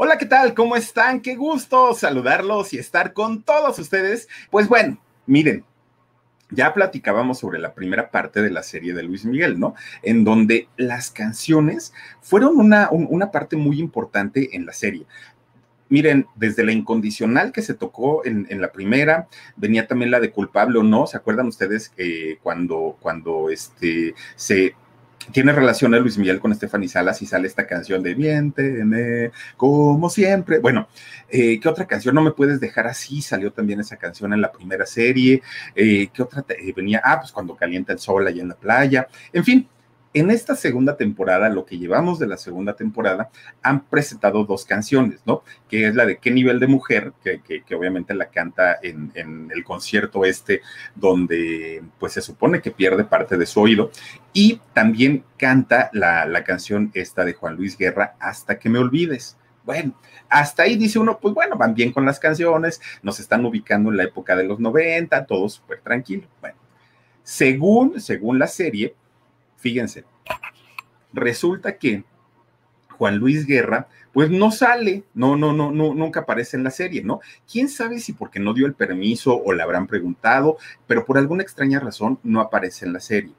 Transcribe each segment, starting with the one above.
Hola, ¿qué tal? ¿Cómo están? Qué gusto saludarlos y estar con todos ustedes. Pues bueno, miren, ya platicábamos sobre la primera parte de la serie de Luis Miguel, ¿no? En donde las canciones fueron una, una parte muy importante en la serie. Miren, desde la incondicional que se tocó en, la primera, venía también la de culpable o no. ¿Se acuerdan ustedes que cuando, cuando este, se tiene relación a Luis Miguel con Stephanie Salas y sale esta canción de Miénteme, como siempre. Bueno, eh, ¿qué otra canción? No me puedes dejar así, salió también esa canción en la primera serie. Eh, ¿Qué otra eh, venía? Ah, pues cuando calienta el sol allá en la playa. En fin, en esta segunda temporada, lo que llevamos de la segunda temporada, han presentado dos canciones, ¿no? Que es la de ¿Qué nivel de mujer? Que, obviamente la canta en, en, el concierto este, donde pues se supone que pierde parte de su oído. Y también canta la, la canción esta de Juan Luis Guerra, Hasta que me olvides. Bueno, hasta ahí dice uno, pues bueno, van bien con las canciones, nos están ubicando en la época de los 90, todo súper tranquilo. Bueno, según, según la serie, Fíjense, resulta que Juan Luis Guerra, pues no sale, no, no, no, no, nunca aparece en la serie, ¿no? Quién sabe si porque no dio el permiso o le habrán preguntado, pero por alguna extraña razón no aparece en la serie.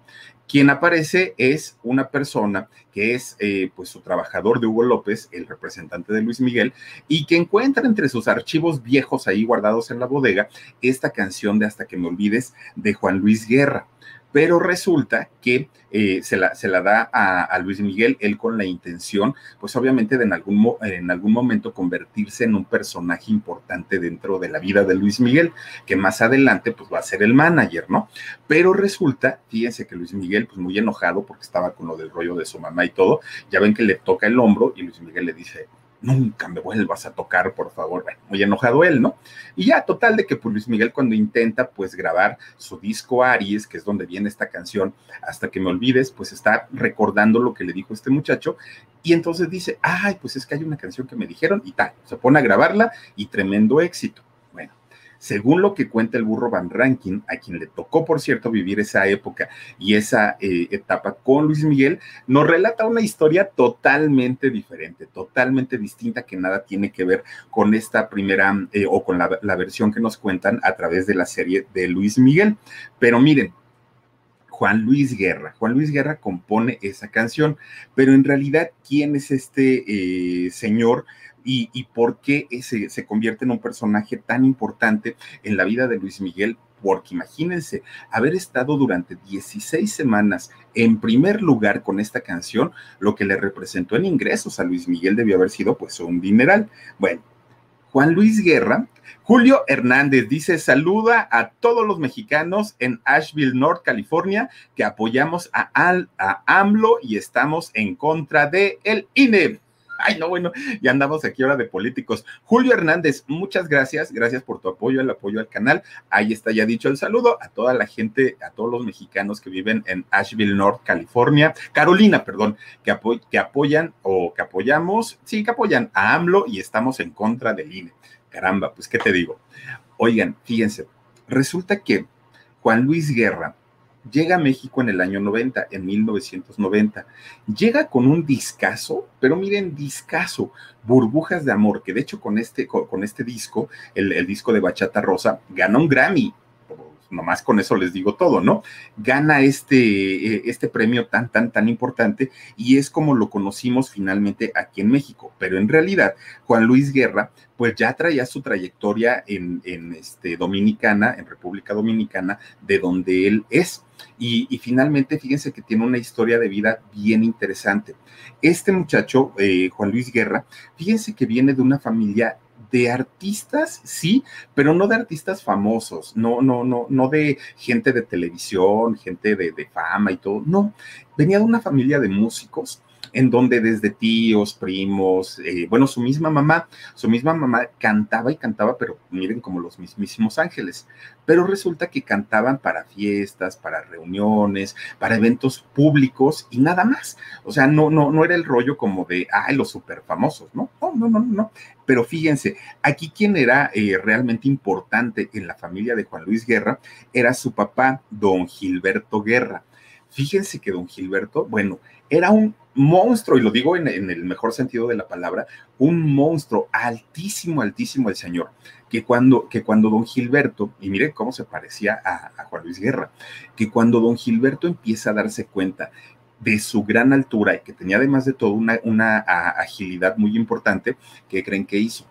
Quien aparece es una persona que es eh, pues su trabajador de Hugo López, el representante de Luis Miguel, y que encuentra entre sus archivos viejos ahí guardados en la bodega esta canción de Hasta que me olvides de Juan Luis Guerra pero resulta que eh, se, la, se, la, da a, Luis Miguel, él con la intención, pues obviamente de en algún, en algún momento convertirse en un personaje importante dentro de la vida de Luis Miguel, que más adelante pues va a ser el manager, ¿no? Pero resulta, fíjense que Luis Miguel, pues muy enojado porque estaba con lo del rollo de su mamá y todo, ya ven que le toca el hombro y Luis Miguel le dice, nunca me vuelvas a tocar, por favor. Bueno, muy enojado él, ¿no? Y ya, total de que pues Luis Miguel cuando intenta pues grabar su disco Aries, que es donde viene esta canción, hasta que me olvides, pues está recordando lo que le dijo este muchacho y entonces dice, ay, pues es que hay una canción que me dijeron y tal, se pone a grabarla y tremendo éxito. Según lo que cuenta el burro Van Rankin, a quien le tocó, por cierto, vivir esa época y esa eh, etapa con Luis Miguel, nos relata una historia totalmente diferente, totalmente distinta, que nada tiene que ver con esta primera eh, o con la, versión que nos cuentan a través de la serie de Luis Miguel. Pero miren, Juan Luis Guerra. Juan Luis Guerra compone esa canción, pero en realidad, ¿quién es este eh, señor? Y, por qué se, convierte en un personaje tan importante en la vida de Luis Miguel porque imagínense haber estado durante 16 semanas en primer lugar con esta canción, lo que le representó en ingresos a Luis Miguel debió haber sido pues un dineral. Bueno, Juan Luis Guerra, Julio Hernández dice, saluda a todos los mexicanos en Asheville, North California, que apoyamos a, Al, a AMLO y estamos en contra de el INE. Ay, no, bueno, ya andamos aquí ahora de políticos. Julio Hernández, muchas gracias, gracias por tu apoyo, el apoyo al canal. Ahí está ya dicho el saludo a toda la gente, a todos los mexicanos que viven en Asheville, North California, Carolina, perdón, que, que apoyan o que apoyamos, sí, que apoyan a AMLO y estamos en contra del INE. Caramba, pues, ¿qué te digo? Oigan, fíjense, resulta que Juan Luis Guerra llega a México en el año 90, en 1990. Llega con un discazo, pero miren, discazo, Burbujas de Amor, que de hecho con este, con, este disco, el, el, disco de Bachata Rosa, ganó un Grammy nomás con eso les digo todo, ¿no? Gana este, eh, este premio tan, tan, tan importante y es como lo conocimos finalmente aquí en México. Pero en realidad, Juan Luis Guerra, pues ya traía su trayectoria en, en este, Dominicana, en República Dominicana, de donde él es. Y, finalmente, fíjense que tiene una historia de vida bien interesante. Este muchacho, eh, Juan Luis Guerra, fíjense que viene de una familia de artistas, sí, pero no de artistas famosos, no, no, no, no de gente de televisión, gente de, de fama y todo, no, venía de una familia de músicos en donde desde tíos, primos, eh, bueno, su misma mamá, su misma mamá cantaba y cantaba, pero miren como los mismísimos ángeles. Pero resulta que cantaban para fiestas, para reuniones, para eventos públicos y nada más. O sea, no, no, no era el rollo como de, ay, los super famosos, ¿no? No, no, no, no. Pero fíjense, aquí quien era eh, realmente importante en la familia de Juan Luis Guerra era su papá, don Gilberto Guerra. Fíjense que don Gilberto, bueno, era un monstruo, y lo digo en, el mejor sentido de la palabra, un monstruo altísimo, altísimo el señor, que cuando, que cuando don Gilberto, y mire cómo se parecía a, Juan Luis Guerra, que cuando don Gilberto empieza a darse cuenta de su gran altura y que tenía además de todo una, una agilidad muy importante, ¿qué creen que hizo?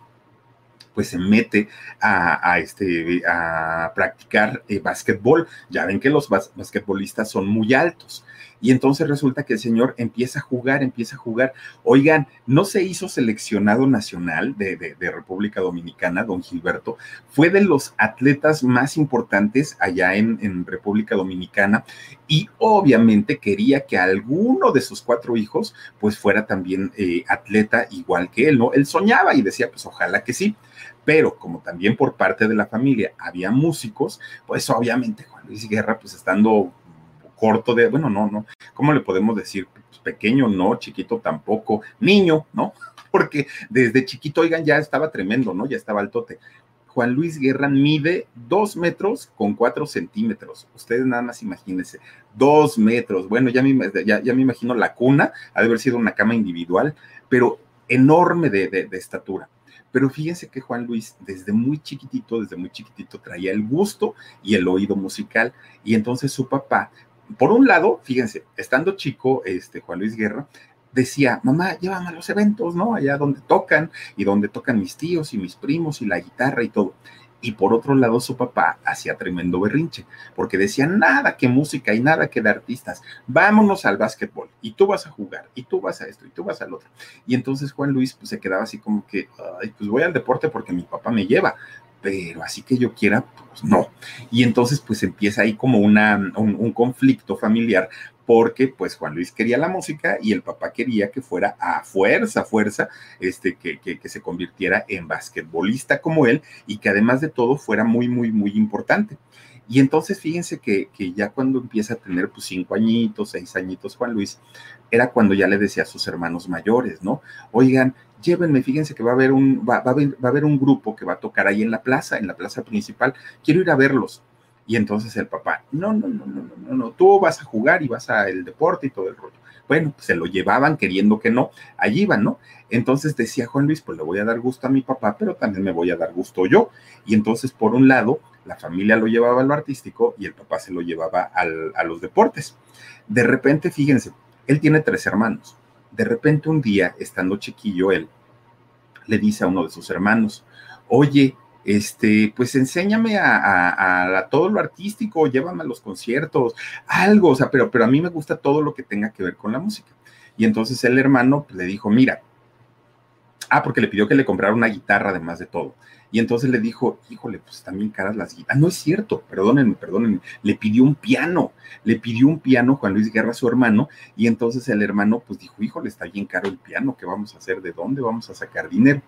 pues se mete a, este, a practicar eh, básquetbol. Ya ven que los basquetbolistas son muy altos. Y entonces resulta que el señor empieza a jugar, empieza a jugar. Oigan, no se hizo seleccionado nacional de, República Dominicana, don Gilberto. Fue de los atletas más importantes allá en, República Dominicana y obviamente quería que alguno de sus cuatro hijos pues fuera también eh, atleta igual que él, ¿no? Él soñaba y decía, pues ojalá que sí pero como también por parte de la familia había músicos, pues obviamente Juan Luis Guerra, pues estando corto de, bueno, no, no, ¿cómo le podemos decir? Pues pequeño, no, chiquito tampoco, niño, ¿no? Porque desde chiquito, oigan, ya estaba tremendo, ¿no? Ya estaba altote. Juan Luis Guerra mide dos metros con cuatro centímetros. Ustedes nada más imagínense, dos metros. Bueno, ya me, ya, me imagino la cuna, ha de haber sido una cama individual, pero enorme de, de estatura. Pero fíjense que Juan Luis desde muy chiquitito, desde muy chiquitito traía el gusto y el oído musical y entonces su papá por un lado, fíjense, estando chico, este Juan Luis Guerra decía, mamá, llévame a los eventos, ¿no? Allá donde tocan y donde tocan mis tíos y mis primos y la guitarra y todo. Y por otro lado, su papá hacía tremendo berrinche, porque decía, nada que música y nada que de artistas, vámonos al básquetbol, y tú vas a jugar, y tú vas a esto, y tú vas al otro. Y entonces Juan Luis pues, se quedaba así como que, Ay, pues voy al deporte porque mi papá me lleva, pero así que yo quiera, pues no. Y entonces pues empieza ahí como una, un, conflicto familiar porque pues Juan Luis quería la música y el papá quería que fuera a fuerza, fuerza, este, que, que, que se convirtiera en basquetbolista como él y que además de todo fuera muy, muy, muy importante. Y entonces fíjense que, que, ya cuando empieza a tener pues cinco añitos, seis añitos Juan Luis, era cuando ya le decía a sus hermanos mayores, ¿no? Oigan, llévenme, fíjense que va a haber un, va, va, a haber un grupo que va a tocar ahí en la plaza, en la plaza principal, quiero ir a verlos. Y entonces el papá, no, no, no, no, no, no, tú vas a jugar y vas al deporte y todo el rollo. Bueno, pues se lo llevaban queriendo que no, allí iban, ¿no? Entonces decía Juan Luis, pues le voy a dar gusto a mi papá, pero también me voy a dar gusto yo. Y entonces, por un lado, la familia lo llevaba a lo artístico y el papá se lo llevaba a los deportes. De repente, fíjense, él tiene tres hermanos de repente un día, estando chiquillo él, le dice a uno de sus hermanos, oye, este, pues enséñame a, todo lo artístico, llévame a los conciertos, algo, o sea, pero, pero a mí me gusta todo lo que tenga que ver con la música. Y entonces el hermano le dijo, mira, ah, porque le pidió que le comprara una guitarra además de todo. Y entonces le dijo, híjole, pues también caras las guitarras. No es cierto, perdónenme, perdónenme. Le pidió un piano, le pidió un piano Juan Luis Guerra su hermano. Y entonces el hermano pues dijo, híjole, está bien caro el piano, ¿qué vamos a hacer? ¿De dónde vamos a sacar dinero?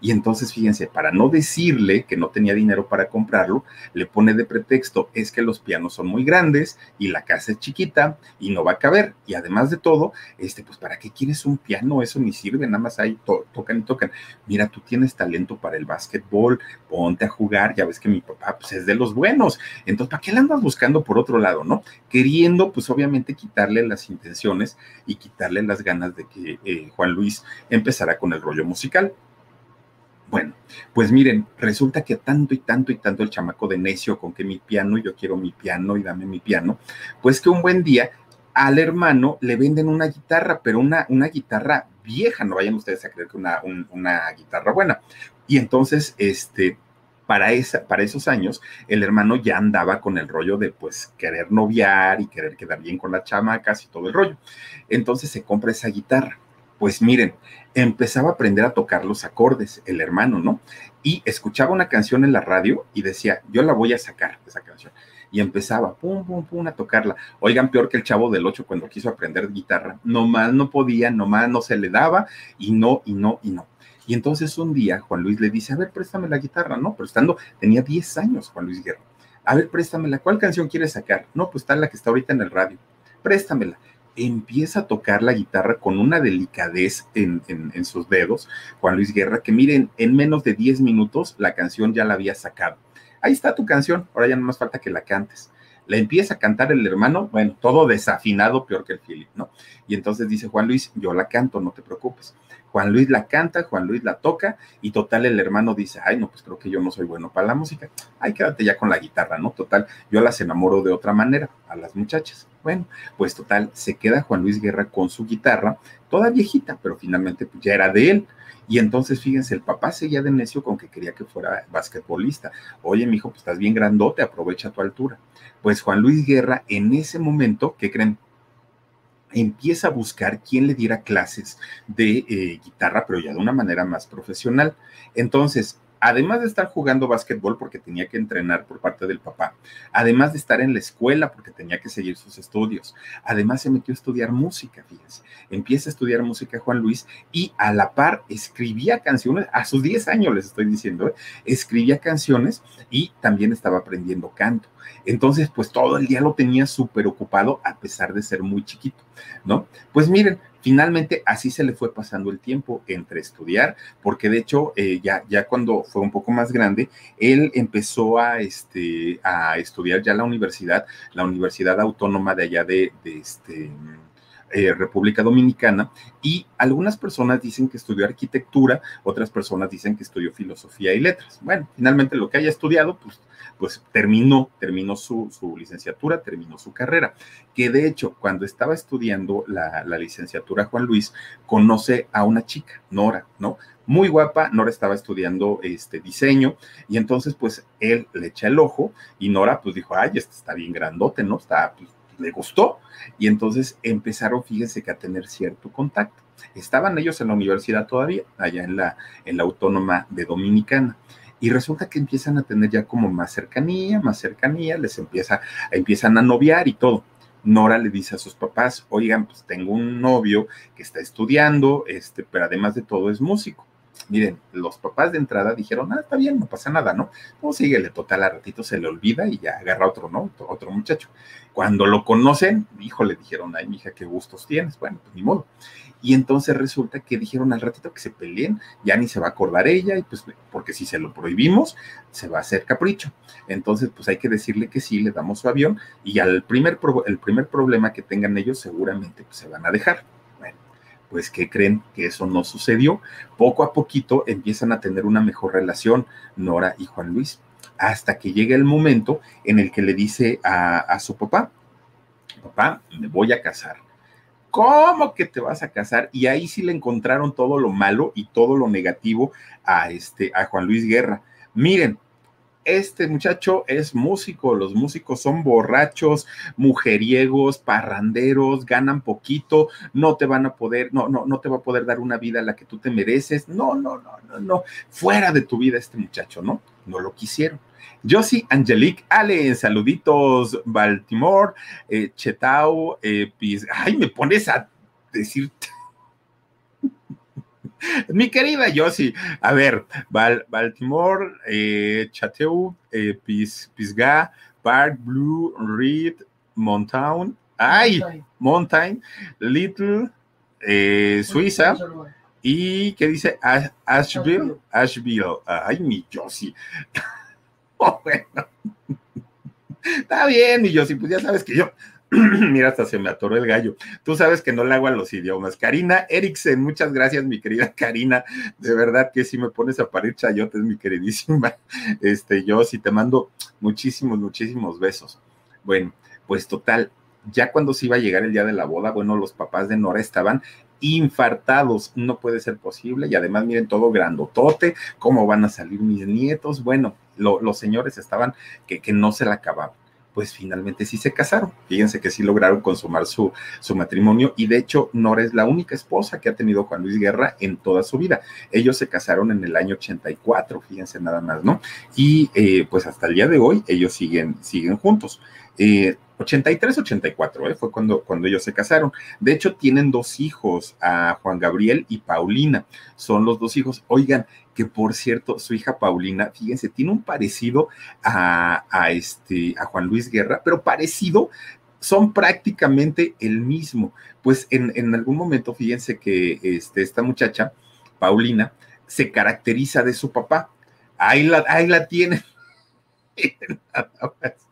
Y entonces, fíjense, para no decirle que no tenía dinero para comprarlo, le pone de pretexto, es que los pianos son muy grandes y la casa es chiquita y no va a caber. Y además de todo, este, pues, ¿para qué quieres un piano? Eso ni sirve, nada más ahí tocan y tocan. Mira, tú tienes talento para el básquetbol, ponte a jugar, ya ves que mi papá, pues, es de los buenos. Entonces, ¿para qué le andas buscando por otro lado, no? Queriendo, pues, obviamente, quitarle las intenciones y quitarle las ganas de que eh, Juan Luis empezara con el rollo musical. Bueno, pues miren, resulta que tanto y tanto y tanto el chamaco de necio con que mi piano, yo quiero mi piano y dame mi piano, pues que un buen día al hermano le venden una guitarra, pero una, una guitarra vieja, no vayan ustedes a creer que una, una guitarra buena. Y entonces, este, para, esa, para esos años, el hermano ya andaba con el rollo de pues querer noviar y querer quedar bien con las chamacas y todo el rollo. Entonces se compra esa guitarra. Pues miren, empezaba a aprender a tocar los acordes, el hermano, ¿no? Y escuchaba una canción en la radio y decía, yo la voy a sacar, esa canción. Y empezaba, pum, pum, pum, a tocarla. Oigan, peor que el chavo del 8 cuando quiso aprender guitarra. Nomás no podía, nomás no se le daba y no, y no, y no. Y entonces un día Juan Luis le dice, a ver, préstame la guitarra, ¿no? Pero estando, tenía 10 años Juan Luis Guerra. A ver, préstamela, ¿cuál canción quieres sacar? No, pues está la que está ahorita en el radio. Préstamela empieza a tocar la guitarra con una delicadez en, sus dedos, Juan Luis Guerra, que miren, en menos de 10 minutos la canción ya la había sacado. Ahí está tu canción, ahora ya no más falta que la cantes. Le empieza a cantar el hermano, bueno, todo desafinado, peor que el Philip, ¿no? Y entonces dice Juan Luis, yo la canto, no te preocupes. Juan Luis la canta, Juan Luis la toca y total el hermano dice, ay, no, pues creo que yo no soy bueno para la música. Ay, quédate ya con la guitarra, ¿no? Total, yo las enamoro de otra manera a las muchachas. Bueno, pues total, se queda Juan Luis Guerra con su guitarra, toda viejita, pero finalmente pues, ya era de él. Y entonces, fíjense, el papá seguía de necio con que quería que fuera basquetbolista. Oye, mi hijo, pues estás bien grandote, aprovecha tu altura. Pues Juan Luis Guerra, en ese momento, ¿qué creen? Empieza a buscar quién le diera clases de eh, guitarra, pero ya de una manera más profesional. Entonces, además de estar jugando básquetbol porque tenía que entrenar por parte del papá, además de estar en la escuela porque tenía que seguir sus estudios, además se metió a estudiar música, fíjense. Empieza a estudiar música Juan Luis y a la par escribía canciones, a sus 10 años les estoy diciendo, ¿eh? escribía canciones y también estaba aprendiendo canto. Entonces, pues todo el día lo tenía súper ocupado a pesar de ser muy chiquito, ¿no? Pues miren, finalmente así se le fue pasando el tiempo entre estudiar, porque de hecho eh, ya, ya cuando fue un poco más grande, él empezó a, este, a estudiar ya la universidad, la Universidad Autónoma de allá de, de este, eh, República Dominicana y algunas personas dicen que estudió arquitectura, otras personas dicen que estudió filosofía y letras. Bueno, finalmente lo que haya estudiado, pues, pues terminó, terminó su, licenciatura, terminó su carrera, que de hecho cuando estaba estudiando la, licenciatura Juan Luis, conoce a una chica, Nora, ¿no? muy guapa, Nora estaba estudiando este diseño y entonces pues él le echa el ojo y Nora pues dijo, ay, este está bien grandote, ¿no? Está pues, le gustó y entonces empezaron, fíjense que a tener cierto contacto. Estaban ellos en la universidad todavía, allá en la, en la Autónoma de Dominicana. Y resulta que empiezan a tener ya como más cercanía, más cercanía, les empieza, empiezan a noviar y todo. Nora le dice a sus papás, oigan, pues tengo un novio que está estudiando, este, pero además de todo es músico. Miren, los papás de entrada dijeron, ah, está bien, no pasa nada, ¿no? No, síguele, total, a ratito se le olvida y ya agarra otro, ¿no? Otro muchacho. Cuando lo conocen, hijo, le dijeron, ay, mija, qué gustos tienes. Bueno, pues ni modo. Y entonces resulta que dijeron al ratito que se peleen, ya ni se va a acordar ella, y pues, porque si se lo prohibimos, se va a hacer capricho. Entonces, pues hay que decirle que sí, le damos su avión, y al primer, el primer problema que tengan ellos, seguramente pues, se van a dejar pues que creen que eso no sucedió. Poco a poquito empiezan a tener una mejor relación Nora y Juan Luis, hasta que llega el momento en el que le dice a, su papá, papá, me voy a casar. ¿Cómo que te vas a casar? Y ahí sí le encontraron todo lo malo y todo lo negativo a, este, a Juan Luis Guerra. Miren, este muchacho es músico, los músicos son borrachos, mujeriegos, parranderos, ganan poquito, no te van a poder, no, no, no te va a poder dar una vida a la que tú te mereces. No, no, no, no, no. Fuera de tu vida este muchacho, ¿no? No lo quisieron. Josie Angelique Ale, saluditos, Baltimore, eh, Chetao, eh, ay, me pones a decir Mi querida Josie, a ver, Baltimore, eh, Chateau, eh, Pisgah, Park, Blue, Reed, Mountain, ay, Mountain, Little, eh, Suiza, y ¿qué dice? Asheville, Asheville, ay, mi Josie. oh, bueno. Está bien, mi Josie, pues ya sabes que yo Mira, hasta se me atoró el gallo. Tú sabes que no le hago a los idiomas. Karina Eriksen, muchas gracias, mi querida Karina. De verdad que si me pones a parir chayotes, mi queridísima. Este, yo sí te mando muchísimos, muchísimos besos. Bueno, pues total, ya cuando se iba a llegar el día de la boda, bueno, los papás de Nora estaban infartados, no puede ser posible, y además miren todo grandotote, cómo van a salir mis nietos, bueno, los señores estaban que, que no se la acababan pues finalmente sí se casaron. Fíjense que sí lograron consumar su, su matrimonio y de hecho Nora es la única esposa que ha tenido Juan Luis Guerra en toda su vida. Ellos se casaron en el año 84, fíjense nada más, ¿no? Y eh, pues hasta el día de hoy ellos siguen, siguen juntos. 83, 84, ¿eh? fue cuando, cuando ellos se casaron. De hecho, tienen dos hijos, a Juan Gabriel y Paulina. Son los dos hijos. Oigan, que por cierto, su hija Paulina, fíjense, tiene un parecido a, este, a Juan Luis Guerra, pero parecido, son prácticamente el mismo. Pues en, algún momento, fíjense que este, esta muchacha, Paulina, se caracteriza de su papá. Ahí la, ahí la tienen.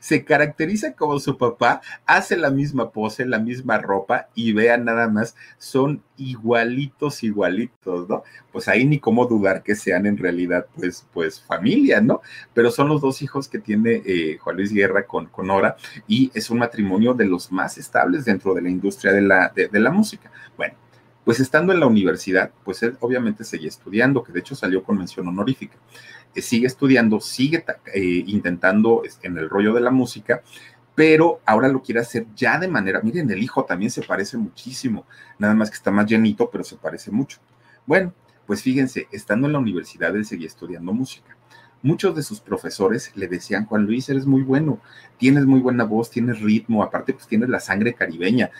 se caracteriza como su papá, hace la misma pose, la misma ropa y vean nada más, son igualitos, igualitos, ¿no? Pues ahí ni cómo dudar que sean en realidad, pues, pues familia, ¿no? Pero son los dos hijos que tiene eh, Juan Luis Guerra con, con Nora y es un matrimonio de los más estables dentro de la industria de la, de, de la música. Bueno, pues estando en la universidad, pues él obviamente seguía estudiando, que de hecho salió con mención honorífica. Eh, sigue estudiando, sigue eh, intentando en el rollo de la música, pero ahora lo quiere hacer ya de manera, miren, el hijo también se parece muchísimo, nada más que está más llenito, pero se parece mucho. Bueno, pues fíjense, estando en la universidad, él seguía estudiando música. Muchos de sus profesores le decían, Juan Luis, eres muy bueno, tienes muy buena voz, tienes ritmo, aparte pues tienes la sangre caribeña,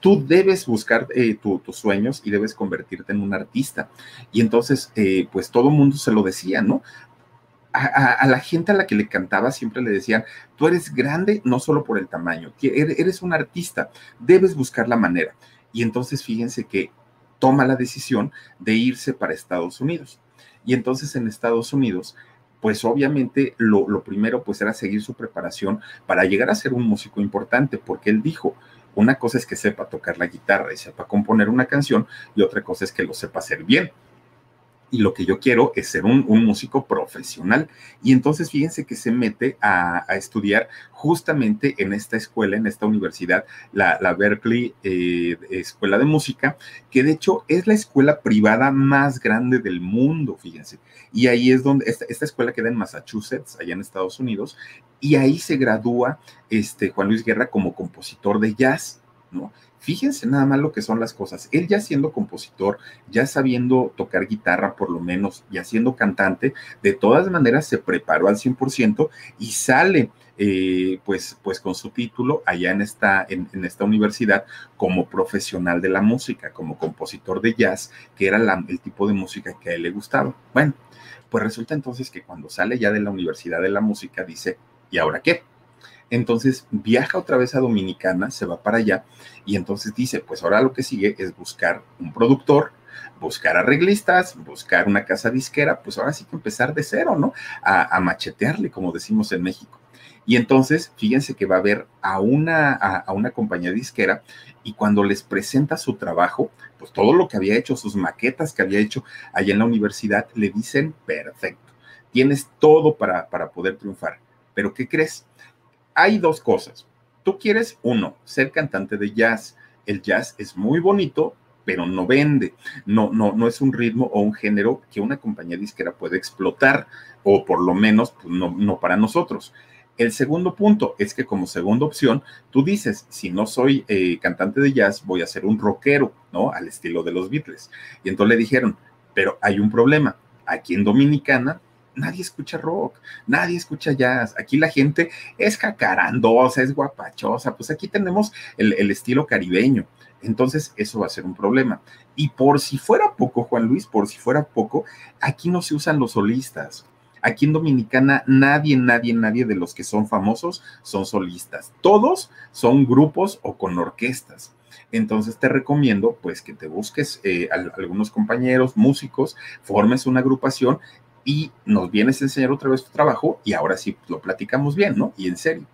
tú debes buscar eh, tus sueños y debes convertirte en un artista. Y entonces, eh, pues todo el mundo se lo decía, ¿no? A, la gente a la que le cantaba siempre le decían, tú eres grande no solo por el tamaño, eres un artista, debes buscar la manera. Y entonces fíjense que toma la decisión de irse para Estados Unidos. Y entonces en Estados Unidos, pues obviamente lo, lo primero pues era seguir su preparación para llegar a ser un músico importante, porque él dijo, una cosa es que sepa tocar la guitarra y sepa componer una canción y otra cosa es que lo sepa hacer bien. Y lo que yo quiero es ser un, músico profesional. Y entonces fíjense que se mete a, estudiar justamente en esta escuela, en esta universidad, la, Berkeley eh, Escuela de Música, que de hecho es la escuela privada más grande del mundo, fíjense. Y ahí es donde, esta, esta escuela queda en Massachusetts, allá en Estados Unidos, y ahí se gradúa este, Juan Luis Guerra como compositor de jazz, ¿no? Fíjense nada más lo que son las cosas. Él ya siendo compositor, ya sabiendo tocar guitarra por lo menos, ya siendo cantante, de todas maneras se preparó al 100% y sale eh, pues, pues con su título allá en esta, en, esta universidad como profesional de la música, como compositor de jazz, que era el tipo de música que a él le gustaba. Bueno, pues resulta entonces que cuando sale ya de la Universidad de la Música dice, ¿y ahora qué? Entonces viaja otra vez a Dominicana, se va para allá y entonces dice, pues ahora lo que sigue es buscar un productor, buscar arreglistas, buscar una casa disquera, pues ahora sí que empezar de cero, ¿no? A, machetearle, como decimos en México. Y entonces, fíjense que va a ver a una, a, una compañía disquera y cuando les presenta su trabajo, pues todo lo que había hecho, sus maquetas que había hecho allá en la universidad, le dicen, perfecto, tienes todo para, para poder triunfar. Pero ¿qué crees? Hay dos cosas. Tú quieres, uno, ser cantante de jazz. El jazz es muy bonito, pero no vende. No, no, no es un ritmo o un género que una compañía disquera puede explotar, o por lo menos pues, no, no para nosotros. El segundo punto es que como segunda opción, tú dices, si no soy eh, cantante de jazz, voy a ser un rockero, ¿no? Al estilo de los Beatles. Y entonces le dijeron, pero hay un problema. Aquí en Dominicana nadie escucha rock, nadie escucha jazz. Aquí la gente es jacarandosa, es guapachosa. Pues aquí tenemos el, estilo caribeño. Entonces, eso va a ser un problema. Y por si fuera poco, Juan Luis, por si fuera poco, aquí no se usan los solistas. Aquí en Dominicana nadie, nadie, nadie de los que son famosos son solistas. Todos son grupos o con orquestas. Entonces te recomiendo pues que te busques eh, algunos compañeros, músicos, formes una agrupación y nos vienes a enseñar otra vez tu trabajo y ahora sí lo platicamos bien, ¿no? Y en serio.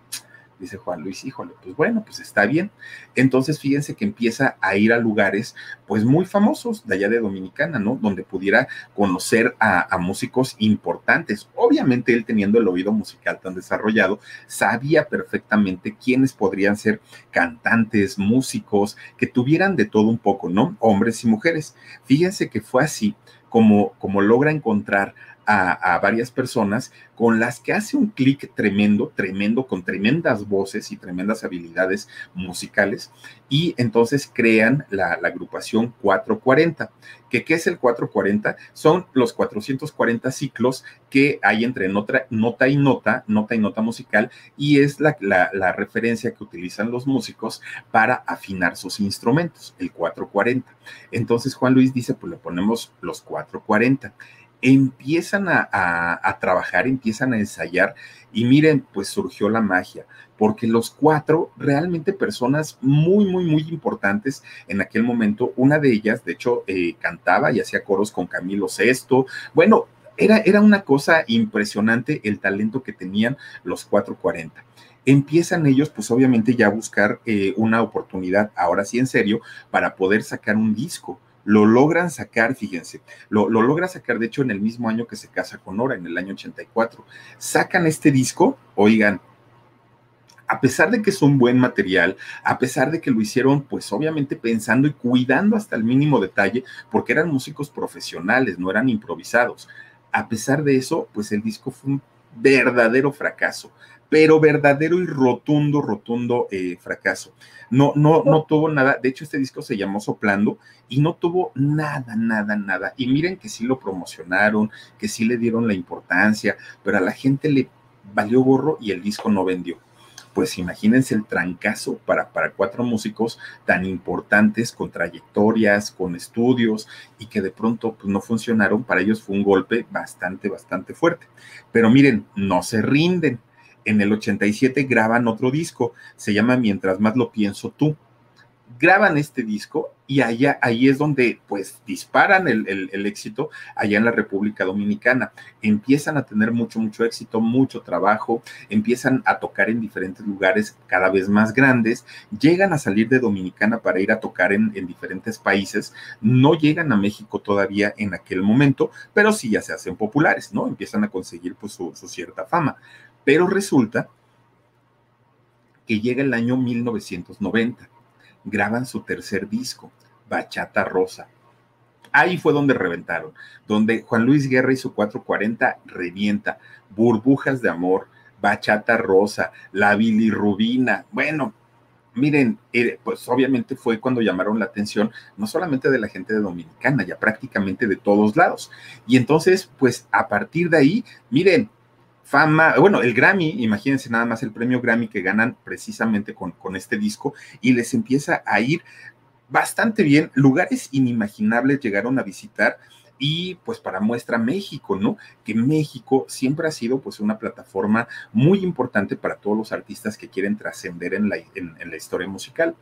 Dice Juan Luis, híjole, pues bueno, pues está bien. Entonces, fíjense que empieza a ir a lugares, pues muy famosos de allá de Dominicana, ¿no? Donde pudiera conocer a, a músicos importantes. Obviamente, él teniendo el oído musical tan desarrollado, sabía perfectamente quiénes podrían ser cantantes, músicos, que tuvieran de todo un poco, ¿no? Hombres y mujeres. Fíjense que fue así como, como logra encontrar a, varias personas con las que hace un clic tremendo, tremendo, con tremendas voces y tremendas habilidades musicales, y entonces crean la, agrupación 440. ¿Qué, ¿Qué es el 440? Son los 440 ciclos que hay entre nota, nota y nota, nota y nota musical, y es la, la referencia que utilizan los músicos para afinar sus instrumentos, el 440. Entonces Juan Luis dice, pues le ponemos los 440 empiezan a, trabajar, empiezan a ensayar y miren, pues surgió la magia, porque los cuatro, realmente personas muy, muy, muy importantes en aquel momento, una de ellas, de hecho, eh, cantaba y hacía coros con Camilo Sesto, bueno, Era, era una cosa impresionante el talento que tenían los 440 empiezan ellos, pues obviamente ya a buscar eh, una oportunidad, ahora sí en serio, para poder sacar un disco. Lo logran sacar, fíjense, lo, lo logra sacar, de hecho, en el mismo año que se casa con Nora, en el año 84. Sacan este disco, oigan, a pesar de que es un buen material, a pesar de que lo hicieron, pues obviamente pensando y cuidando hasta el mínimo detalle, porque eran músicos profesionales, no eran improvisados. A pesar de eso, pues el disco fue un verdadero fracaso, pero verdadero y rotundo, rotundo eh, fracaso. No, no, no tuvo nada. De hecho, este disco se llamó Soplando y no tuvo nada, nada, nada. Y miren que sí lo promocionaron, que sí le dieron la importancia, pero a la gente le valió gorro y el disco no vendió pues imagínense el trancazo para, para cuatro músicos tan importantes, con trayectorias, con estudios, y que de pronto pues, no funcionaron, para ellos fue un golpe bastante, bastante fuerte. Pero miren, no se rinden. En el 87 graban otro disco, se llama Mientras más lo pienso tú graban este disco y allá, ahí es donde pues disparan el, éxito allá en la República Dominicana. Empiezan a tener mucho, mucho éxito, mucho trabajo, empiezan a tocar en diferentes lugares cada vez más grandes, llegan a salir de Dominicana para ir a tocar en, diferentes países, no llegan a México todavía en aquel momento, pero sí ya se hacen populares, ¿no? Empiezan a conseguir pues su, su cierta fama. Pero resulta que llega el año 1990 graban su tercer disco, Bachata Rosa. Ahí fue donde reventaron, donde Juan Luis Guerra y su 440 revienta, Burbujas de Amor, Bachata Rosa, La Bilirrubina. Bueno, miren, eh, pues obviamente fue cuando llamaron la atención no solamente de la gente Dominicana, ya prácticamente de todos lados. Y entonces, pues a partir de ahí, miren, fama, bueno, el Grammy, imagínense nada más el premio Grammy que ganan precisamente con, con este disco y les empieza a ir bastante bien, lugares inimaginables llegaron a visitar y pues para muestra México, ¿no? Que México siempre ha sido pues una plataforma muy importante para todos los artistas que quieren trascender en la, en, la historia musical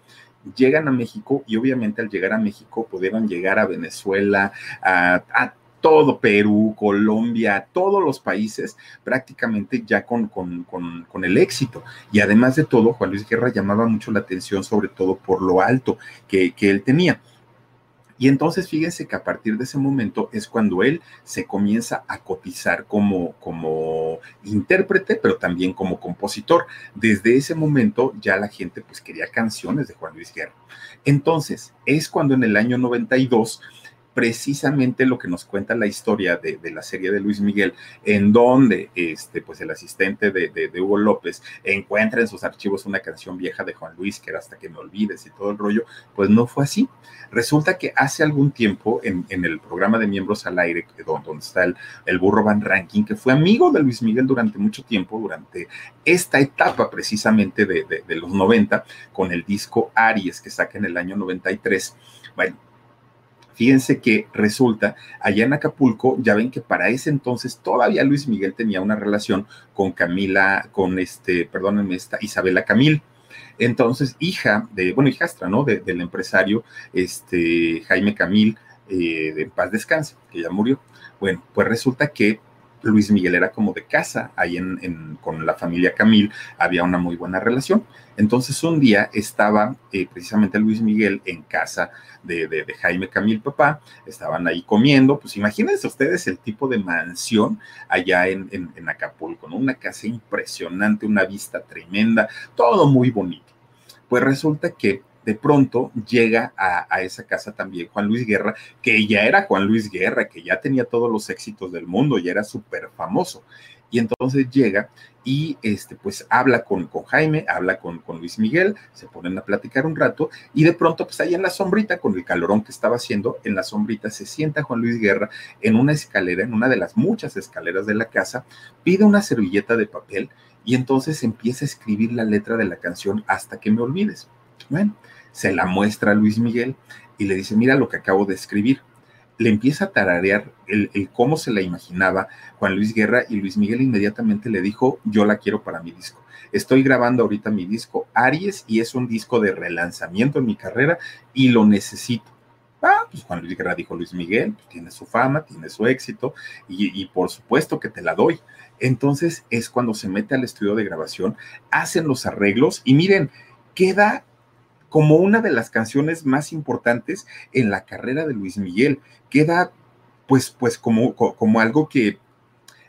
llegan a México y obviamente al llegar a México pudieron llegar a Venezuela, a todo Perú, Colombia, todos los países prácticamente ya con, con, con, el éxito. Y además de todo, Juan Luis Guerra llamaba mucho la atención, sobre todo por lo alto que, que él tenía. Y entonces fíjense que a partir de ese momento es cuando él se comienza a cotizar como, como intérprete, pero también como compositor. Desde ese momento ya la gente pues quería canciones de Juan Luis Guerra. Entonces es cuando en el año 92 precisamente lo que nos cuenta la historia de, la serie de Luis Miguel, en donde este, pues el asistente de, Hugo López encuentra en sus archivos una canción vieja de Juan Luis, que era hasta que me olvides y todo el rollo, pues no fue así. Resulta que hace algún tiempo en, el programa de miembros al aire, donde, está el, burro Van Ranking, que fue amigo de Luis Miguel durante mucho tiempo, durante esta etapa precisamente de, de los 90, con el disco Aries que saca en el año 93. Bueno, Fíjense que resulta, allá en Acapulco, ya ven que para ese entonces todavía Luis Miguel tenía una relación con Camila, con este, perdónenme, esta Isabela Camil. Entonces, hija de, bueno, hijastra, ¿no? del empresario este, Jaime Camil, eh, de paz descanse, que ya murió. Bueno, pues resulta que Luis Miguel era como de casa, ahí en, con la familia Camil había una muy buena relación. Entonces un día estaba eh, precisamente Luis Miguel en casa de, Jaime Camil papá, estaban ahí comiendo, pues imagínense ustedes el tipo de mansión allá en, en Acapulco, ¿no? una casa impresionante, una vista tremenda, todo muy bonito. Pues resulta que de pronto llega a, esa casa también Juan Luis Guerra, que ya era Juan Luis Guerra, que ya tenía todos los éxitos del mundo, ya era súper famoso. Y entonces llega y este, pues habla con, con Jaime, habla con, con, Luis Miguel, se ponen a platicar un rato y de pronto pues ahí en la sombrita, con el calorón que estaba haciendo, en la sombrita se sienta Juan Luis Guerra en una escalera, en una de las muchas escaleras de la casa, pide una servilleta de papel y entonces empieza a escribir la letra de la canción hasta que me olvides. Bueno, se la muestra a Luis Miguel y le dice, mira lo que acabo de escribir. Le empieza a tararear el, cómo se la imaginaba Juan Luis Guerra y Luis Miguel inmediatamente le dijo, yo la quiero para mi disco. Estoy grabando ahorita mi disco Aries y es un disco de relanzamiento en mi carrera y lo necesito. Ah, pues Juan Luis Guerra dijo Luis Miguel, pues tiene su fama, tiene su éxito y, y, por supuesto que te la doy. Entonces es cuando se mete al estudio de grabación, hacen los arreglos y miren, queda como una de las canciones más importantes en la carrera de Luis Miguel. Queda pues, pues como, como algo que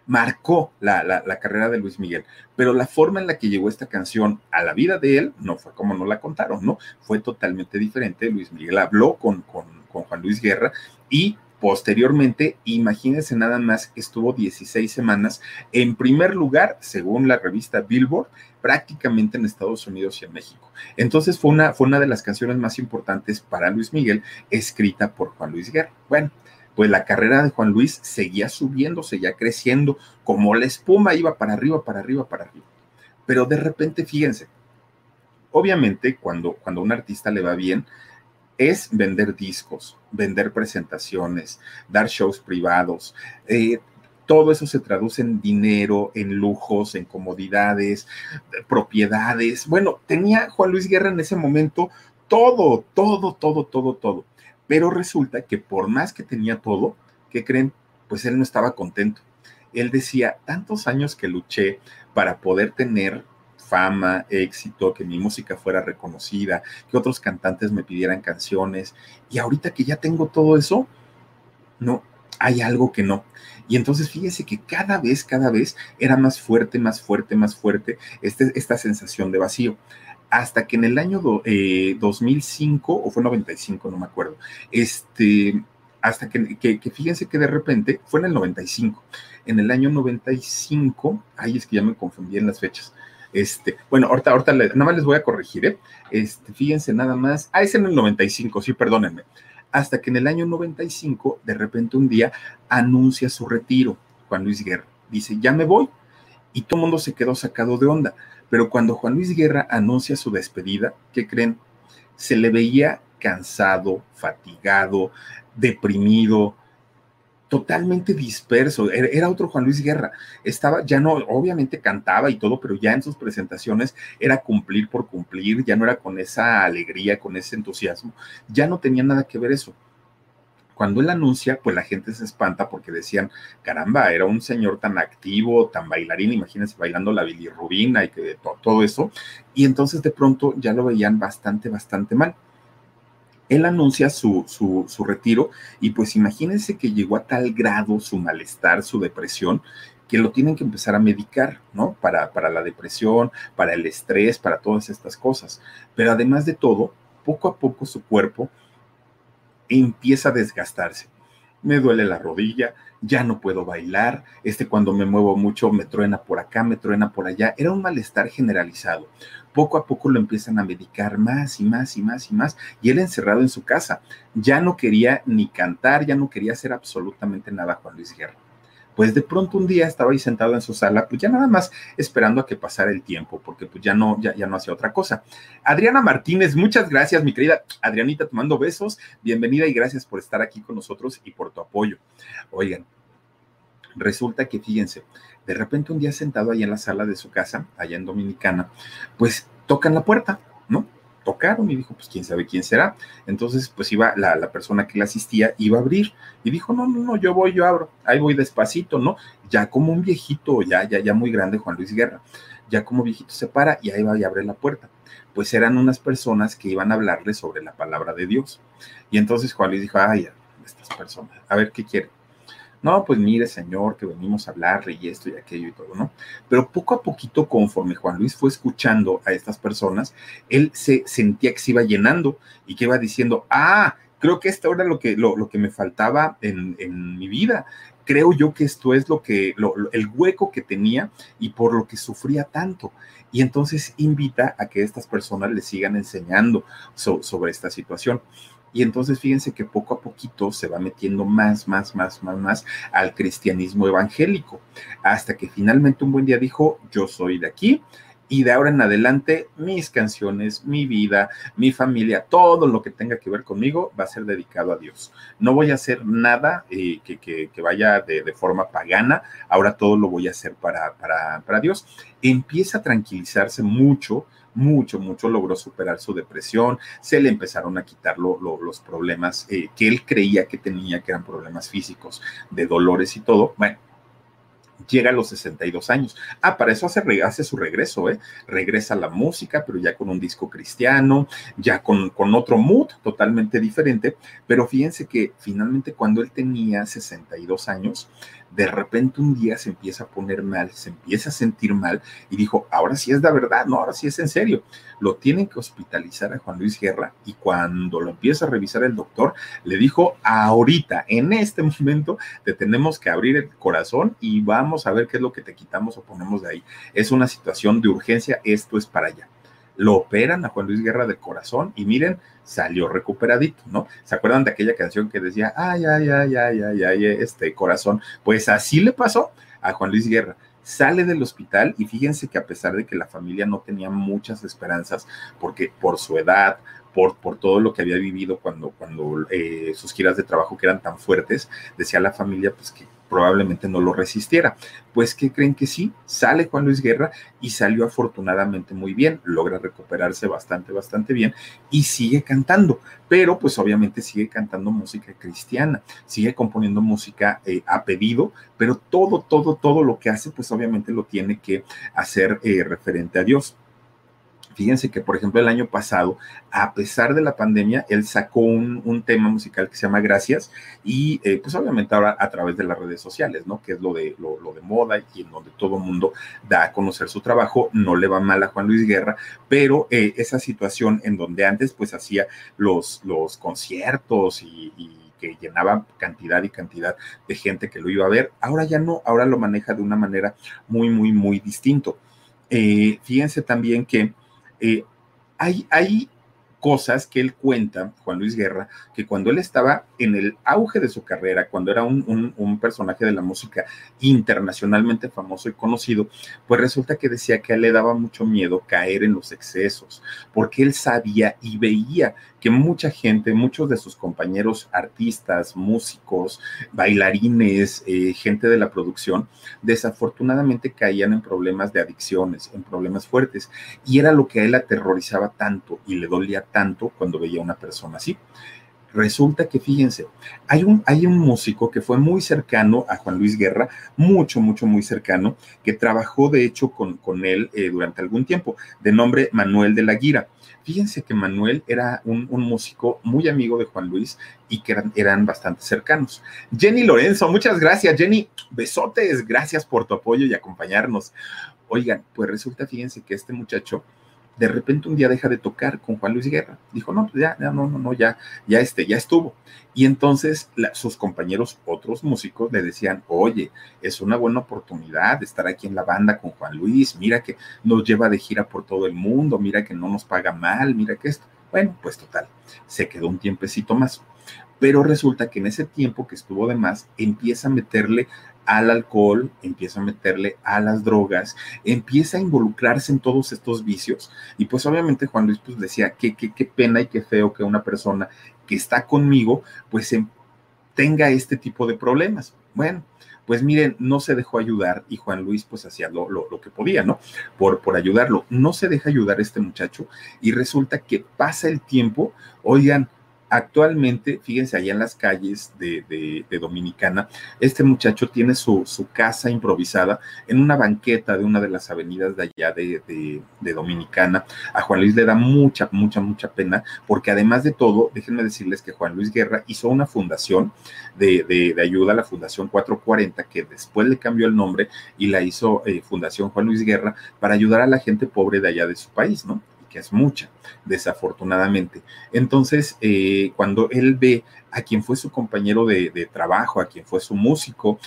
marcó la, la, carrera de Luis Miguel, pero la forma en la que llegó esta canción a la vida de él no fue como no la contaron, ¿no? Fue totalmente diferente. Luis Miguel habló con, con, con Juan Luis Guerra y Posteriormente, imagínense nada más, estuvo 16 semanas en primer lugar, según la revista Billboard, prácticamente en Estados Unidos y en México. Entonces fue una, fue una de las canciones más importantes para Luis Miguel, escrita por Juan Luis Guerra. Bueno, pues la carrera de Juan Luis seguía subiendo, seguía creciendo, como la espuma iba para arriba, para arriba, para arriba. Pero de repente, fíjense, obviamente cuando, cuando a un artista le va bien, es vender discos, vender presentaciones, dar shows privados. Eh, todo eso se traduce en dinero, en lujos, en comodidades, propiedades. Bueno, tenía Juan Luis Guerra en ese momento todo, todo, todo, todo, todo. Pero resulta que por más que tenía todo, ¿qué creen? Pues él no estaba contento. Él decía, tantos años que luché para poder tener fama, éxito, que mi música fuera reconocida, que otros cantantes me pidieran canciones. Y ahorita que ya tengo todo eso, no, hay algo que no. Y entonces fíjese que cada vez, cada vez era más fuerte, más fuerte, más fuerte este, esta sensación de vacío. Hasta que en el año 2005, eh, o fue 95, no me acuerdo, este, hasta que, que, que, fíjense que de repente, fue en el 95, en el año 95, ay, es que ya me confundí en las fechas, este, bueno, ahorita, ahorita nada más les voy a corregir, ¿eh? Este, fíjense nada más. Ah, es en el 95, sí, perdónenme. Hasta que en el año 95, de repente un día, anuncia su retiro, Juan Luis Guerra. Dice, ya me voy. Y todo el mundo se quedó sacado de onda. Pero cuando Juan Luis Guerra anuncia su despedida, ¿qué creen? Se le veía cansado, fatigado, deprimido, totalmente disperso, era otro Juan Luis Guerra, estaba, ya no, obviamente cantaba y todo, pero ya en sus presentaciones era cumplir por cumplir, ya no era con esa alegría, con ese entusiasmo, ya no tenía nada que ver eso. Cuando él anuncia, pues la gente se espanta porque decían, caramba, era un señor tan activo, tan bailarín, imagínense bailando la bilirrubina y que todo eso, y entonces de pronto ya lo veían bastante, bastante mal él anuncia su, su, retiro y pues imagínense que llegó a tal grado su malestar, su depresión, que lo tienen que empezar a medicar, ¿no? Para, para la depresión, para el estrés, para todas estas cosas. Pero además de todo, poco a poco su cuerpo empieza a desgastarse. Me duele la rodilla, ya no puedo bailar, este cuando me muevo mucho me truena por acá, me truena por allá. Era un malestar generalizado poco a poco lo empiezan a medicar más y más y más y más, y él encerrado en su casa. Ya no quería ni cantar, ya no quería hacer absolutamente nada Juan Luis Guerra. Pues de pronto un día estaba ahí sentado en su sala, pues ya nada más esperando a que pasara el tiempo, porque pues ya no, ya, ya no hacía otra cosa. Adriana Martínez, muchas gracias, mi querida Adrianita, te mando besos, bienvenida y gracias por estar aquí con nosotros y por tu apoyo. Oigan, resulta que fíjense, de repente un día sentado ahí en la sala de su casa, allá en Dominicana, pues tocan la puerta. Tocaron y dijo, pues quién sabe quién será. Entonces, pues iba la, la persona que le asistía, iba a abrir y dijo, no, no, no, yo voy, yo abro, ahí voy despacito, ¿no? Ya como un viejito, ya, ya, ya muy grande, Juan Luis Guerra, ya como viejito se para y ahí va y abre la puerta. Pues eran unas personas que iban a hablarle sobre la palabra de Dios. Y entonces Juan Luis dijo, ay, estas personas, a ver qué quieren no, pues mire, señor, que venimos a hablarle y esto y aquello y todo, ¿no? Pero poco a poquito, conforme Juan Luis fue escuchando a estas personas, él se sentía que se iba llenando y que iba diciendo, ah, creo que esto era lo que, lo, que me faltaba en, en, mi vida. Creo yo que esto es lo que, el hueco que tenía y por lo que sufría tanto. Y entonces invita a que estas personas le sigan enseñando sobre esta situación. Y entonces fíjense que poco a poquito se va metiendo más, más, más, más, más al cristianismo evangélico, hasta que finalmente un buen día dijo, yo soy de aquí y de ahora en adelante mis canciones, mi vida, mi familia, todo lo que tenga que ver conmigo va a ser dedicado a Dios. No voy a hacer nada eh, que, vaya de, forma pagana, ahora todo lo voy a hacer para, para, Dios. Empieza a tranquilizarse mucho mucho, mucho logró superar su depresión, se le empezaron a quitar los problemas eh, que él creía que tenía, que eran problemas físicos, de dolores y todo. Bueno, llega a los 62 años. Ah, para eso hace, su regreso, ¿eh? Regresa a la música, pero ya con un disco cristiano, ya con, con otro mood totalmente diferente. Pero fíjense que finalmente cuando él tenía 62 años, de repente un día se empieza a poner mal, se empieza a sentir mal y dijo, ahora sí es la verdad, no, ahora sí es en serio. Lo tienen que hospitalizar a Juan Luis Guerra y cuando lo empieza a revisar el doctor, le dijo, ahorita, en este momento, te tenemos que abrir el corazón y vamos a ver qué es lo que te quitamos o ponemos de ahí. Es una situación de urgencia, esto es para allá lo operan a Juan Luis Guerra del corazón y miren, salió recuperadito, ¿no? ¿Se acuerdan de aquella canción que decía, ay, ay, ay, ay, ay, ay, este corazón? Pues así le pasó a Juan Luis Guerra. Sale del hospital y fíjense que a pesar de que la familia no tenía muchas esperanzas, porque por su edad, por, por, todo lo que había vivido cuando, cuando eh, sus giras de trabajo que eran tan fuertes, decía la familia pues que probablemente no lo resistiera. Pues, ¿qué creen que sí? Sale Juan Luis Guerra y salió afortunadamente muy bien, logra recuperarse bastante, bastante bien y sigue cantando, pero pues obviamente sigue cantando música cristiana, sigue componiendo música eh, a pedido, pero todo, todo, todo lo que hace, pues obviamente lo tiene que hacer eh, referente a Dios. Fíjense que, por ejemplo, el año pasado, a pesar de la pandemia, él sacó un, tema musical que se llama Gracias y eh, pues obviamente ahora a través de las redes sociales, ¿no? Que es lo de, lo, de moda y en donde todo mundo da a conocer su trabajo, no le va mal a Juan Luis Guerra, pero eh, esa situación en donde antes pues hacía los, los conciertos y, que llenaba cantidad y cantidad de gente que lo iba a ver. Ahora ya no, ahora lo maneja de una manera muy, muy, muy distinto. Eh, fíjense también que eh, hay, hay cosas que él cuenta, Juan Luis Guerra, que cuando él estaba en el auge de su carrera, cuando era un, un, personaje de la música internacionalmente famoso y conocido, pues resulta que decía que a él le daba mucho miedo caer en los excesos, porque él sabía y veía que mucha gente, muchos de sus compañeros artistas, músicos, bailarines, eh, gente de la producción, desafortunadamente caían en problemas de adicciones, en problemas fuertes. Y era lo que a él aterrorizaba tanto y le dolía tanto cuando veía a una persona así. Resulta que, fíjense, hay un, hay un músico que fue muy cercano a Juan Luis Guerra, mucho, mucho, muy cercano, que trabajó de hecho con, con él eh, durante algún tiempo, de nombre Manuel de la Guira. Fíjense que Manuel era un, músico muy amigo de Juan Luis y que eran, eran bastante cercanos. Jenny Lorenzo, muchas gracias, Jenny. Besotes, gracias por tu apoyo y acompañarnos. Oigan, pues resulta, fíjense que este muchacho de repente un día deja de tocar con Juan Luis Guerra. Dijo, no, pues ya, ya, no, no, no, ya, ya este, ya estuvo. Y entonces sus compañeros, otros músicos, le decían, oye, es una buena oportunidad estar aquí en la banda con Juan Luis, mira que nos lleva de gira por todo el mundo, mira que no nos paga mal, mira que esto. Bueno, pues total, se quedó un tiempecito más. Pero resulta que en ese tiempo que estuvo de más, empieza a meterle al alcohol, empieza a meterle a las drogas, empieza a involucrarse en todos estos vicios. Y pues obviamente Juan Luis pues decía, qué, qué, qué pena y qué feo que una persona que está conmigo pues em, tenga este tipo de problemas. Bueno, pues miren, no se dejó ayudar y Juan Luis pues hacía lo, lo, lo, que podía, ¿no? Por, por ayudarlo. No se deja ayudar este muchacho y resulta que pasa el tiempo, oigan, Actualmente, fíjense, allá en las calles de, Dominicana, este muchacho tiene su, casa improvisada en una banqueta de una de las avenidas de allá de, Dominicana. A Juan Luis le da mucha, mucha, mucha pena, porque además de todo, déjenme decirles que Juan Luis Guerra hizo una fundación de, ayuda, la Fundación 440, que después le cambió el nombre y la hizo eh, Fundación Juan Luis Guerra para ayudar a la gente pobre de allá de su país, ¿no? Que es mucha, desafortunadamente. Entonces, eh, cuando él ve a quien fue su compañero de, trabajo, a quien fue su músico,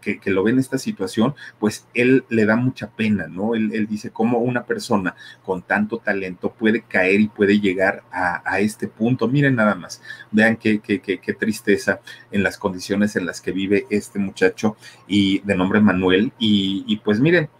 que, lo ve en esta situación, pues él le da mucha pena, ¿no? Él, dice cómo una persona con tanto talento puede caer y puede llegar a, este punto. Miren nada más, vean qué, qué, qué, tristeza en las condiciones en las que vive este muchacho y de nombre Manuel. Y pues miren,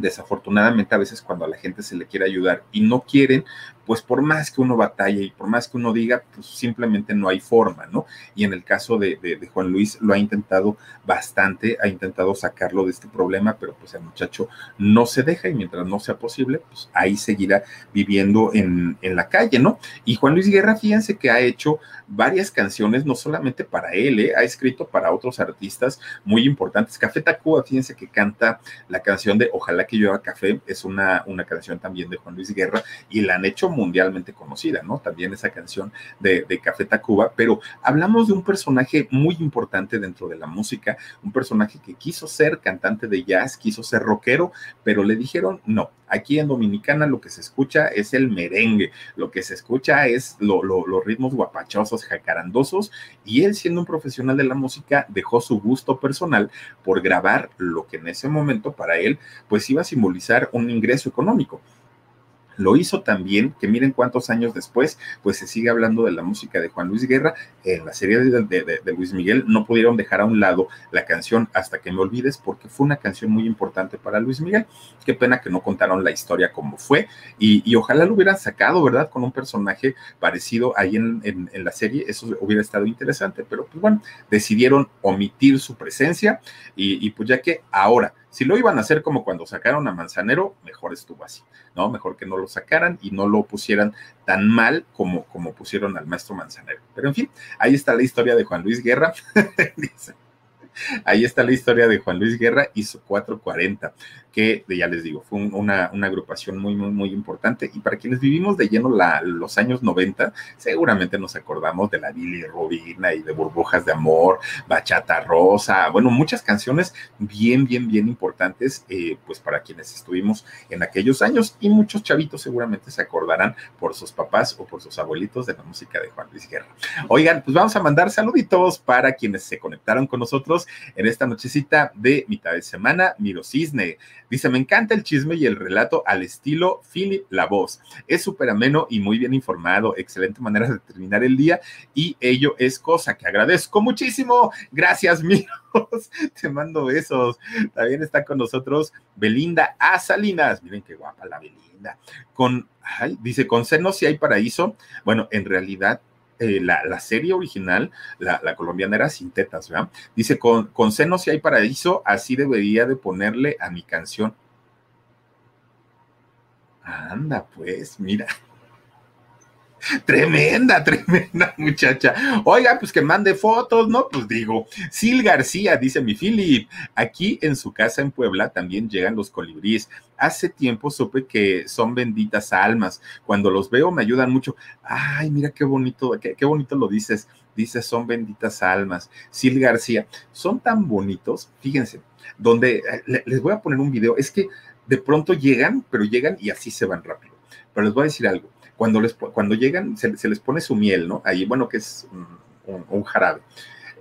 desafortunadamente a veces cuando a la gente se le quiere ayudar y no quieren, pues por más que uno batalle y por más que uno diga, pues simplemente no hay forma, ¿no? Y en el caso de, Juan Luis lo ha intentado bastante, ha intentado sacarlo de este problema, pero pues el muchacho no se deja y mientras no sea posible, pues ahí seguirá viviendo en, en la calle, ¿no? Y Juan Luis Guerra, fíjense que ha hecho varias canciones, no solamente para él, ¿eh? ha escrito para otros artistas muy importantes. Café Tacuba, fíjense que canta la canción de Ojalá que llueva café, es una, una canción también de Juan Luis Guerra y la han hecho mundialmente conocida, ¿no? También esa canción de, Café Tacuba, pero hablamos de un personaje muy importante dentro de la música, un personaje que quiso ser cantante de jazz, quiso ser rockero, pero le dijeron no. Aquí en Dominicana lo que se escucha es el merengue, lo que se escucha es los ritmos guapachosos, jacarandosos, y él siendo un profesional de la música dejó su gusto personal por grabar lo que en ese momento para él pues iba a simbolizar un ingreso económico lo hizo también, que miren cuántos años después, pues se sigue hablando de la música de Juan Luis Guerra. En la serie de, Luis Miguel no pudieron dejar a un lado la canción Hasta que me olvides, porque fue una canción muy importante para Luis Miguel. Qué pena que no contaron la historia como fue, y, ojalá lo hubieran sacado, ¿verdad? Con un personaje parecido ahí en, la serie, eso hubiera estado interesante, pero pues bueno, decidieron omitir su presencia, y, y pues ya que ahora si lo iban a hacer como cuando sacaron a Manzanero, mejor estuvo así, ¿no? Mejor que no lo sacaran y no lo pusieran tan mal como, como pusieron al maestro Manzanero. Pero en fin, ahí está la historia de Juan Luis Guerra. Ahí está la historia de Juan Luis Guerra y su 440 que ya les digo, fue una, una, agrupación muy, muy, muy importante. Y para quienes vivimos de lleno los años 90, seguramente nos acordamos de la Billy Robina y de Burbujas de Amor, Bachata Rosa, bueno, muchas canciones bien, bien, bien importantes, eh, pues para quienes estuvimos en aquellos años y muchos chavitos seguramente se acordarán por sus papás o por sus abuelitos de la música de Juan Luis Guerra. Oigan, pues vamos a mandar saluditos para quienes se conectaron con nosotros en esta nochecita de mitad de semana. Miro Cisne, Dice, me encanta el chisme y el relato al estilo Philip La Voz. Es súper ameno y muy bien informado, excelente manera de terminar el día y ello es cosa que agradezco muchísimo. Gracias, míos. Te mando besos. También está con nosotros Belinda A. Salinas. Miren qué guapa la Belinda. Con, dice, con senos si hay paraíso. Bueno, en realidad eh, la, serie original, la, colombiana era sin tetas, ¿verdad? Dice, con, con senos si hay paraíso, así debería de ponerle a mi canción. Anda, pues, mira. Tremenda, tremenda muchacha. Oiga, pues que mande fotos, ¿no? Pues digo, Sil García, dice mi Philip, aquí en su casa en Puebla también llegan los colibríes. Hace tiempo supe que son benditas almas. Cuando los veo me ayudan mucho. Ay, mira qué bonito, qué, qué bonito lo dices. Dice, son benditas almas. Sil García, son tan bonitos. Fíjense, donde eh, les voy a poner un video. Es que de pronto llegan, pero llegan y así se van rápido. Pero les voy a decir algo cuando, les, cuando llegan, se, les pone su miel, ¿no? Ahí, bueno, que es un, jarabe,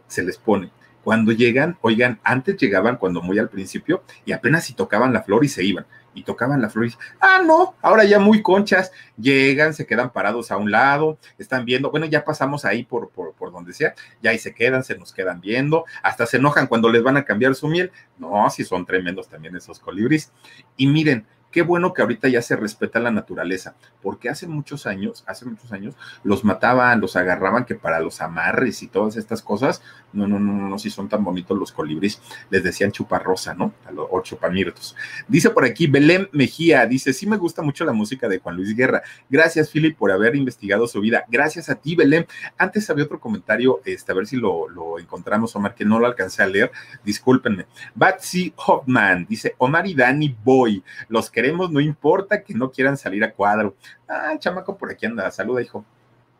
se les pone. Cuando llegan, oigan, antes llegaban cuando muy al principio y apenas si tocaban la flor y se iban. Y tocaban la flor y ah, no, ahora ya muy conchas, llegan, se quedan parados a un lado, están viendo, bueno, ya pasamos ahí por, por, por donde sea, ya ahí se quedan, se nos quedan viendo, hasta se enojan cuando les van a cambiar su miel. No, si son tremendos también esos colibris. Y miren, Qué bueno que ahorita ya se respeta la naturaleza, porque hace muchos años, hace muchos años, los mataban, los agarraban que para los amarres y todas estas cosas, no, no, no, no, no, si son tan bonitos los colibríes, les decían chuparrosa, ¿no? o chupamirtos. Dice por aquí Belén Mejía, dice, sí me gusta mucho la música de Juan Luis Guerra. Gracias, Philip, por haber investigado su vida. Gracias a ti, Belén. Antes había otro comentario, este, a ver si lo, encontramos, Omar, que no lo alcancé a leer, discúlpenme. Batsy Hoffman, dice, Omar y Dani Boy, los que queremos, no importa que no quieran salir a cuadro. Ah, chamaco por aquí anda, saluda, hijo.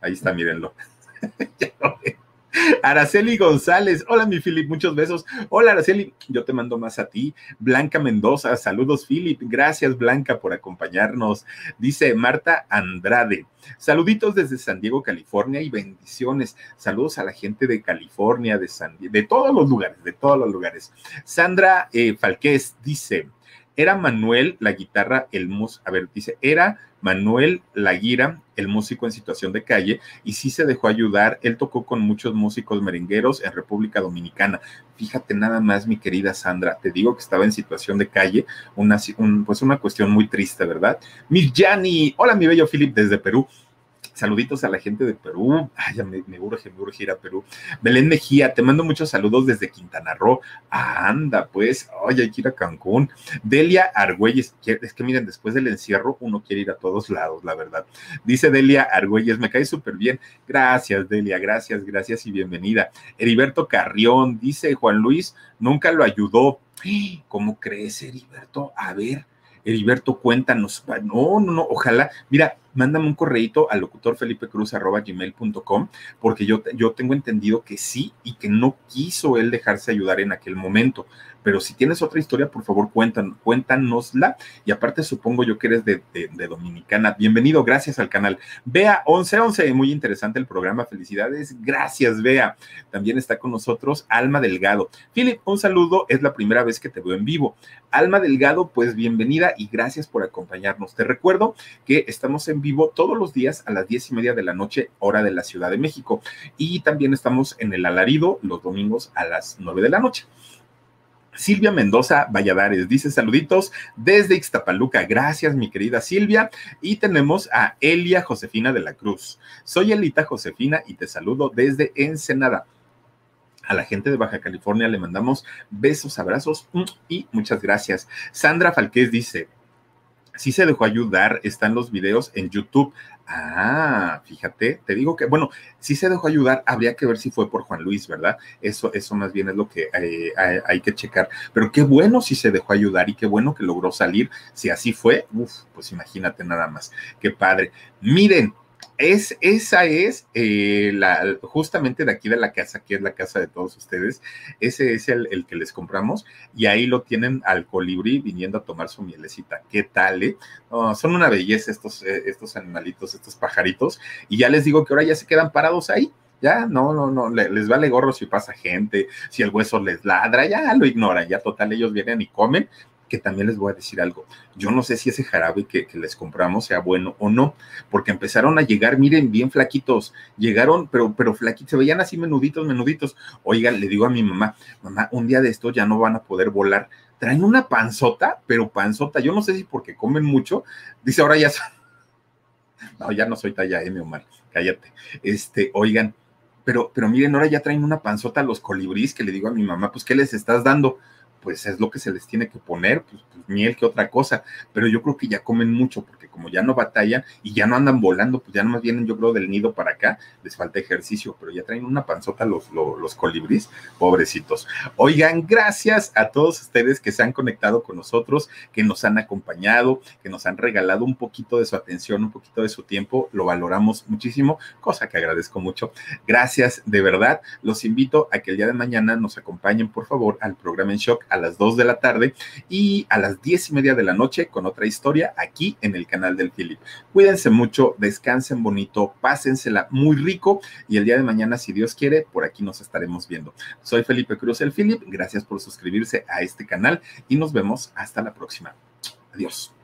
Ahí está, mírenlo. Araceli González, hola mi Philip, muchos besos. Hola Araceli, yo te mando más a ti. Blanca Mendoza, saludos Philip, gracias Blanca por acompañarnos. Dice Marta Andrade, saluditos desde San Diego, California y bendiciones. Saludos a la gente de California, de San de todos los lugares, de todos los lugares. Sandra eh, Falqués dice, era Manuel la guitarra, el mus, a ver, dice, era Manuel Laguira, el músico en situación de calle, y sí se dejó ayudar. Él tocó con muchos músicos merengueros en República Dominicana. Fíjate nada más, mi querida Sandra, te digo que estaba en situación de calle, una, pues una cuestión muy triste, ¿verdad? Mirjani, hola mi bello Philip desde Perú. Saluditos a la gente de Perú. Ay, me urge, me urge ir a Perú. Belén Mejía, te mando muchos saludos desde Quintana Roo. anda, pues, ay, hay que ir a Cancún. Delia Argüelles, es que miren, después del encierro uno quiere ir a todos lados, la verdad. Dice Delia Argüelles, me cae súper bien. Gracias, Delia, gracias, gracias y bienvenida. Heriberto Carrión, dice Juan Luis, nunca lo ayudó. ¿Cómo crees, Heriberto? A ver, Heriberto, cuéntanos. No, no, no, ojalá. Mira, mándame un correíto al locutor Felipe Cruz gmail.com porque yo, yo tengo entendido que sí y que no quiso él dejarse ayudar en aquel momento. Pero si tienes otra historia, por favor, cuéntanos, cuéntanosla. Y aparte, supongo yo que eres de, Dominicana. Bienvenido, gracias al canal. Vea 1111, muy interesante el programa. Felicidades. Gracias, Vea. También está con nosotros Alma Delgado. Philip, un saludo. Es la primera vez que te veo en vivo. Alma Delgado, pues bienvenida y gracias por acompañarnos. Te recuerdo que estamos en vivo todos los días a las diez y media de la noche, hora de la Ciudad de México. Y también estamos en el alarido los domingos a las nueve de la noche. Silvia Mendoza Valladares dice saluditos desde Ixtapaluca. Gracias, mi querida Silvia. Y tenemos a Elia Josefina de la Cruz. Soy Elita Josefina y te saludo desde Ensenada. A la gente de Baja California le mandamos besos, abrazos mm, y muchas gracias. Sandra Falqués dice, sí se dejó ayudar, están los videos en YouTube. Ah, fíjate, te digo que, bueno, si se dejó ayudar, habría que ver si fue por Juan Luis, ¿verdad? Eso, eso más bien es lo que eh, hay, que checar. Pero qué bueno si se dejó ayudar y qué bueno que logró salir. Si así fue, uff, pues imagínate nada más. Qué padre. Miren, es, esa es eh, la, justamente de aquí de la casa, que es la casa de todos ustedes. Ese es el, que les compramos y ahí lo tienen al colibrí viniendo a tomar su mielecita. ¿Qué tal? Eh? son una belleza estos, eh, estos animalitos, estos pajaritos. Y ya les digo que ahora ya se quedan parados ahí. Ya, no, no, no, les vale gorro si pasa gente, si el hueso les ladra, ya lo ignoran, ya total, ellos vienen y comen que también les voy a decir algo. Yo no sé si ese jarabe que, les compramos sea bueno o no, porque empezaron a llegar, miren, bien flaquitos, llegaron, pero, pero flaquitos, se veían así menuditos, menuditos. Oigan, le digo a mi mamá, mamá, un día de esto ya no van a poder volar. Traen una panzota, pero panzota, yo no sé si porque comen mucho, dice ahora ya No, ya no soy talla M, Omar, cállate. Este, oigan, pero, pero miren, ahora ya traen una panzota a los colibríes que le digo a mi mamá, pues, ¿qué les estás dando? Pues es lo que se les tiene que poner, pues, pues, miel que otra cosa, pero yo creo que ya comen mucho porque como ya no batallan y ya no andan volando, pues ya no más vienen yo creo del nido para acá, les falta ejercicio, pero ya traen una panzota los, los, colibríes, pobrecitos. Oigan, gracias a todos ustedes que se han conectado con nosotros, que nos han acompañado, que nos han regalado un poquito de su atención, un poquito de su tiempo, lo valoramos muchísimo, cosa que agradezco mucho. Gracias, de verdad, los invito a que el día de mañana nos acompañen, por favor, al programa en shock a las 2 de la tarde y a las 10 y media de la noche con otra historia aquí en el canal del Philip. Cuídense mucho, descansen bonito, pásensela muy rico y el día de mañana, si Dios quiere, por aquí nos estaremos viendo. Soy Felipe Cruz el Philip, gracias por suscribirse a este canal y nos vemos hasta la próxima. Adiós.